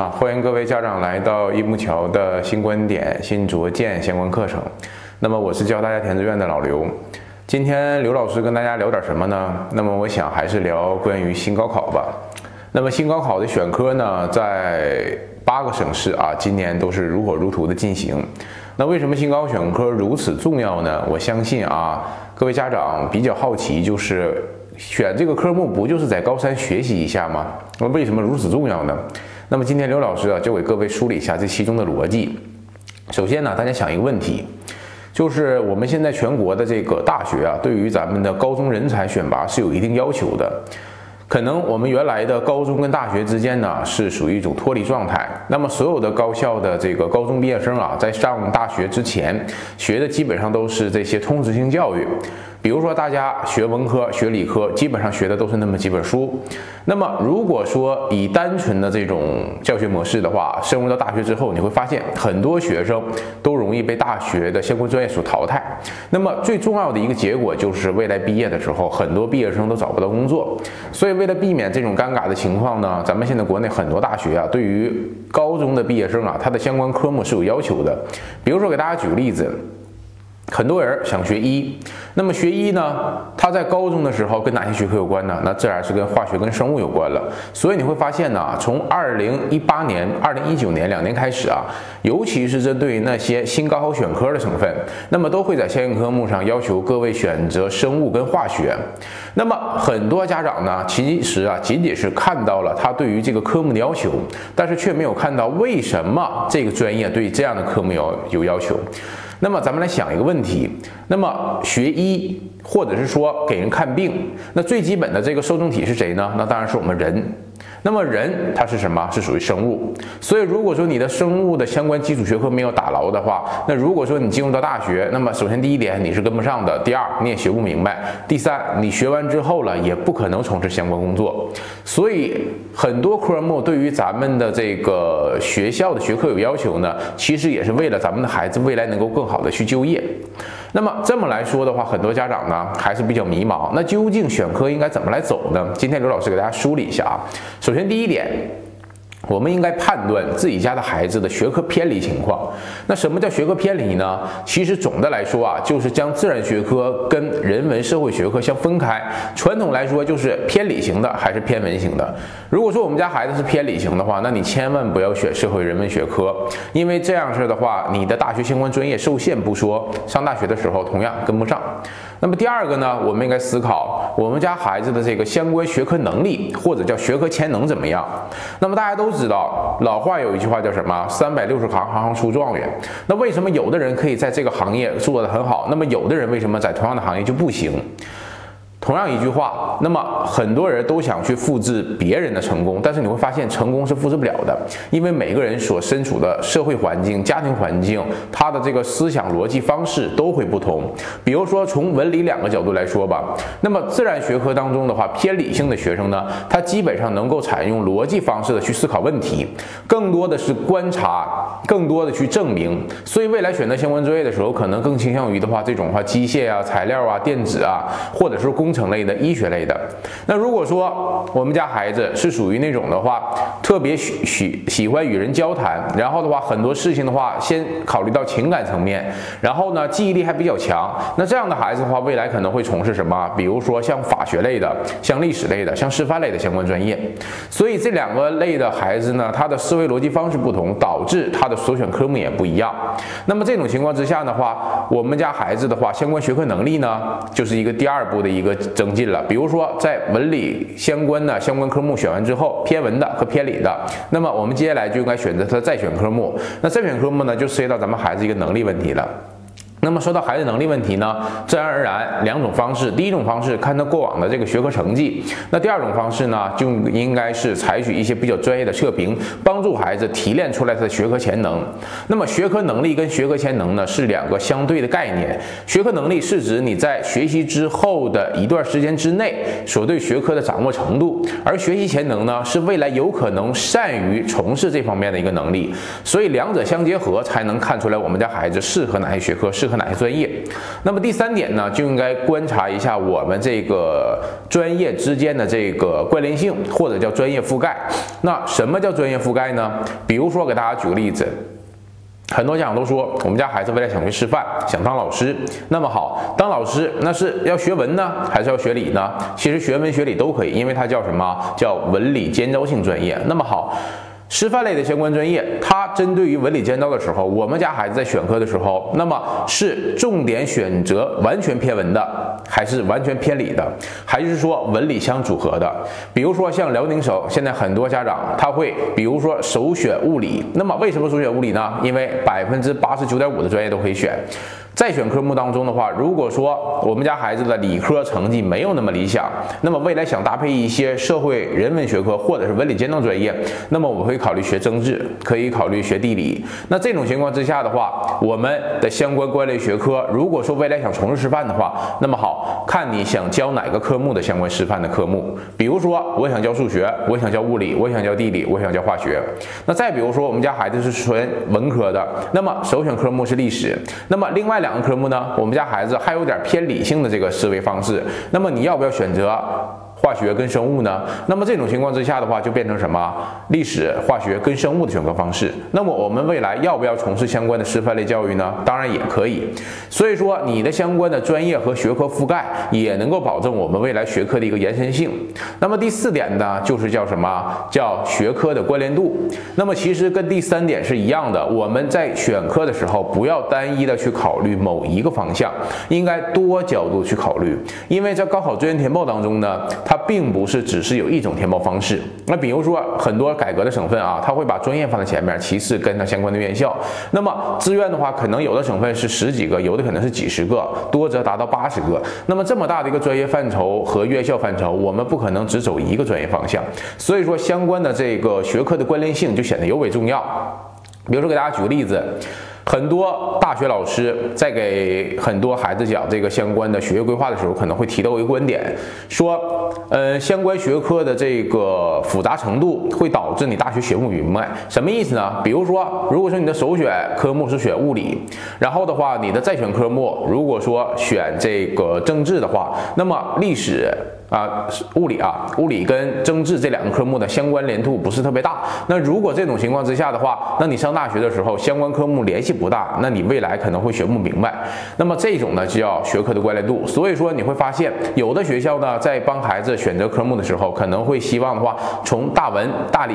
啊，欢迎各位家长来到益木桥的新观点、新卓见相关课程。那么我是教大家填志愿的老刘。今天刘老师跟大家聊点什么呢？那么我想还是聊关于新高考吧。那么新高考的选科呢，在八个省市啊，今年都是如火如荼的进行。那为什么新高选科如此重要呢？我相信啊，各位家长比较好奇，就是选这个科目不就是在高三学习一下吗？那为什么如此重要呢？那么今天刘老师啊，就给各位梳理一下这其中的逻辑。首先呢，大家想一个问题，就是我们现在全国的这个大学啊，对于咱们的高中人才选拔是有一定要求的。可能我们原来的高中跟大学之间呢，是属于一种脱离状态。那么所有的高校的这个高中毕业生啊，在上大学之前学的基本上都是这些通识性教育。比如说大家学文科、学理科，基本上学的都是那么几本书。那么如果说以单纯的这种教学模式的话，深入到大学之后，你会发现很多学生都容易被大学的相关专业所淘汰。那么最重要的一个结果就是未来毕业的时候，很多毕业生都找不到工作。所以为了避免这种尴尬的情况呢，咱们现在国内很多大学啊，对于高中的毕业生啊，他的相关科目是有要求的。比如说给大家举个例子。很多人想学医，那么学医呢？他在高中的时候跟哪些学科有关呢？那自然是跟化学、跟生物有关了。所以你会发现呢，从二零一八年、二零一九年两年开始啊，尤其是针对那些新高考选科的省份，那么都会在相应科目上要求各位选择生物跟化学。那么很多家长呢，其实啊，仅仅是看到了他对于这个科目的要求，但是却没有看到为什么这个专业对这样的科目有有要求。那么咱们来想一个问题，那么学医或者是说给人看病，那最基本的这个受众体是谁呢？那当然是我们人。那么人它是什么？是属于生物。所以如果说你的生物的相关基础学科没有打牢的话，那如果说你进入到大学，那么首先第一点你是跟不上的，第二你也学不明白，第三你学完之后了也不可能从事相关工作。所以很多科目对于咱们的这个学校的学科有要求呢，其实也是为了咱们的孩子未来能够更好的去就业。那么这么来说的话，很多家长呢还是比较迷茫。那究竟选科应该怎么来走呢？今天刘老师给大家梳理一下啊。首先第一点。我们应该判断自己家的孩子的学科偏离情况。那什么叫学科偏离呢？其实总的来说啊，就是将自然学科跟人文社会学科相分开。传统来说就是偏理型的还是偏文型的。如果说我们家孩子是偏理型的话，那你千万不要选社会人文学科，因为这样式的话，你的大学相关专业受限不说，上大学的时候同样跟不上。那么第二个呢，我们应该思考我们家孩子的这个相关学科能力或者叫学科潜能怎么样。那么大家都知道，老话有一句话叫什么？三百六十行，行行出状元。那为什么有的人可以在这个行业做得很好，那么有的人为什么在同样的行业就不行？同样一句话，那么很多人都想去复制别人的成功，但是你会发现成功是复制不了的，因为每个人所身处的社会环境、家庭环境，他的这个思想逻辑方式都会不同。比如说从文理两个角度来说吧，那么自然学科当中的话，偏理性的学生呢，他基本上能够采用逻辑方式的去思考问题，更多的是观察，更多的去证明。所以未来选择相关专业的时候，可能更倾向于的话，这种话机械啊、材料啊、电子啊，或者是工。程程类的、医学类的，那如果说我们家孩子是属于那种的话，特别喜喜喜欢与人交谈，然后的话很多事情的话，先考虑到情感层面，然后呢记忆力还比较强，那这样的孩子的话，未来可能会从事什么？比如说像法学类的、像历史类的、像师范类的相关专业。所以这两个类的孩子呢，他的思维逻辑方式不同，导致他的所选科目也不一样。那么这种情况之下的话，我们家孩子的话，相关学科能力呢，就是一个第二步的一个。增进了，比如说在文理相关的相关科目选完之后，偏文的和偏理的，那么我们接下来就应该选择他的再选科目。那再选科目呢，就涉及到咱们孩子一个能力问题了。那么说到孩子能力问题呢，自然而然两种方式，第一种方式看他过往的这个学科成绩，那第二种方式呢，就应该是采取一些比较专业的测评，帮助孩子提炼出来他的学科潜能。那么学科能力跟学科潜能呢是两个相对的概念，学科能力是指你在学习之后的一段时间之内所对学科的掌握程度，而学习潜能呢是未来有可能善于从事这方面的一个能力。所以两者相结合，才能看出来我们家孩子适合哪些学科，适。合哪些专业。那么第三点呢，就应该观察一下我们这个专业之间的这个关联性，或者叫专业覆盖。那什么叫专业覆盖呢？比如说给大家举个例子。很多家长都说，我们家孩子未来想学师范，想当老师。那么好，当老师那是要学文呢，还是要学理呢？其实学文学理都可以，因为它叫什么？叫文理兼招性专业。那么好。师范类的相关专业，它针对于文理兼招的时候，我们家孩子在选科的时候，那么是重点选择完全偏文的，还是完全偏理的，还是说文理相组合的？比如说像辽宁省，现在很多家长他会，比如说首选物理，那么为什么首选物理呢？因为百分之八十九点五的专业都可以选。在选科目当中的话，如果说我们家孩子的理科成绩没有那么理想，那么未来想搭配一些社会人文学科或者是文理兼招专业，那么我会考虑学政治，可以考虑学地理。那这种情况之下的话，我们的相关关联学科，如果说未来想从事师范的话，那么好看你想教哪个科目的相关师范的科目。比如说，我想教数学，我想教物理，我想教地理，我想教化学。那再比如说，我们家孩子是纯文科的，那么首选科目是历史。那么另外。两个科目呢，我们家孩子还有点偏理性的这个思维方式，那么你要不要选择？化学跟生物呢？那么这种情况之下的话，就变成什么？历史、化学跟生物的选择方式。那么我们未来要不要从事相关的师范类教育呢？当然也可以。所以说，你的相关的专业和学科覆盖也能够保证我们未来学科的一个延伸性。那么第四点呢，就是叫什么？叫学科的关联度。那么其实跟第三点是一样的。我们在选科的时候，不要单一的去考虑某一个方向，应该多角度去考虑。因为在高考志愿填报当中呢。它并不是只是有一种填报方式。那比如说很多改革的省份啊，它会把专业放在前面，其次跟它相关的院校。那么志愿的话，可能有的省份是十几个，有的可能是几十个，多则达到八十个。那么这么大的一个专业范畴和院校范畴，我们不可能只走一个专业方向。所以说，相关的这个学科的关联性就显得尤为重要。比如说，给大家举个例子。很多大学老师在给很多孩子讲这个相关的学业规划的时候，可能会提到一个观点，说，呃，相关学科的这个复杂程度会导致你大学学不明白。什么意思呢？比如说，如果说你的首选科目是选物理，然后的话，你的再选科目如果说选这个政治的话，那么历史。啊，物理啊，物理跟政治这两个科目的相关联度不是特别大。那如果这种情况之下的话，那你上大学的时候相关科目联系不大，那你未来可能会学不明白。那么这种呢，就叫学科的关联度。所以说你会发现，有的学校呢，在帮孩子选择科目的时候，可能会希望的话，从大文大理。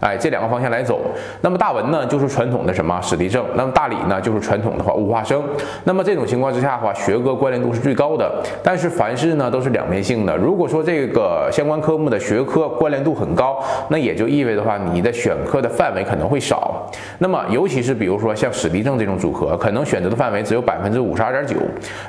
哎，这两个方向来走。那么大文呢，就是传统的什么史地政；那么大理呢，就是传统的话物化生。那么这种情况之下的话，学科关联度是最高的。但是凡事呢都是两面性的。如果说这个相关科目的学科关联度很高，那也就意味着话，你的选科的范围可能会少。那么尤其是比如说像史地政这种组合，可能选择的范围只有百分之五十二点九。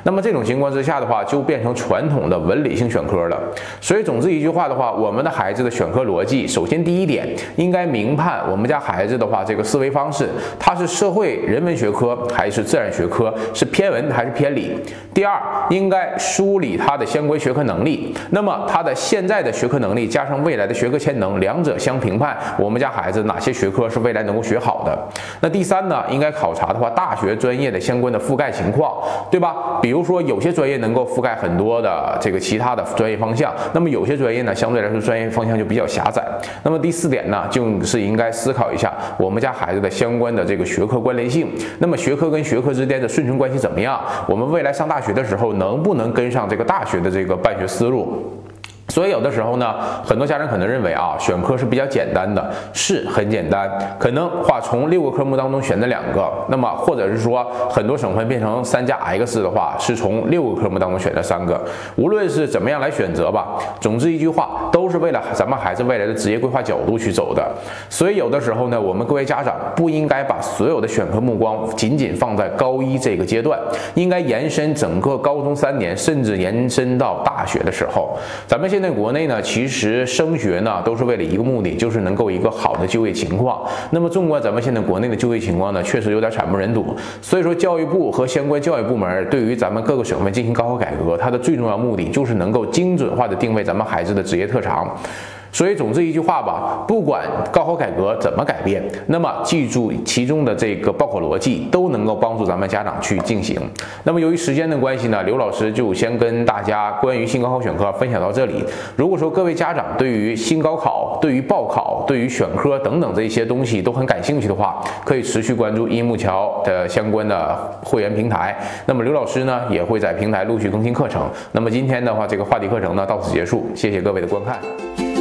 那么这种情况之下的话，就变成传统的文理性选科了。所以总之一句话的话，我们的孩子的选科逻辑，首先第一点应该。明判我们家孩子的话，这个思维方式，他是社会人文学科还是自然学科，是偏文还是偏理？第二，应该梳理他的相关学科能力。那么他的现在的学科能力加上未来的学科潜能，两者相评判，我们家孩子哪些学科是未来能够学好的？那第三呢，应该考察的话，大学专业的相关的覆盖情况，对吧？比如说有些专业能够覆盖很多的这个其他的专业方向，那么有些专业呢，相对来说专业方向就比较狭窄。那么第四点呢，就。是应该思考一下我们家孩子的相关的这个学科关联性。那么学科跟学科之间的顺承关系怎么样？我们未来上大学的时候能不能跟上这个大学的这个办学思路？所以有的时候呢，很多家长可能认为啊，选科是比较简单的，是很简单。可能话从六个科目当中选择两个，那么或者是说很多省份变成三加 X 的话，是从六个科目当中选择三个。无论是怎么样来选择吧，总之一句话，都是为了咱们孩子未来的职业规划角度去走的。所以有的时候呢，我们各位家长不应该把所有的选科目光仅仅放在高一这个阶段，应该延伸整个高中三年，甚至延伸到大学的时候，咱们现在国内呢，其实升学呢都是为了一个目的，就是能够一个好的就业情况。那么纵观咱们现在国内的就业情况呢，确实有点惨不忍睹。所以说，教育部和相关教育部门对于咱们各个省份进行高考改革，它的最重要目的就是能够精准化的定位咱们孩子的职业特长。பார்க்கலாம் 所以，总之一句话吧，不管高考改革怎么改变，那么记住其中的这个报考逻辑，都能够帮助咱们家长去进行。那么，由于时间的关系呢，刘老师就先跟大家关于新高考选科分享到这里。如果说各位家长对于新高考、对于报考、对于选科等等这些东西都很感兴趣的话，可以持续关注樱木桥的相关的会员平台。那么，刘老师呢也会在平台陆续更新课程。那么今天的话，这个话题课程呢到此结束，谢谢各位的观看。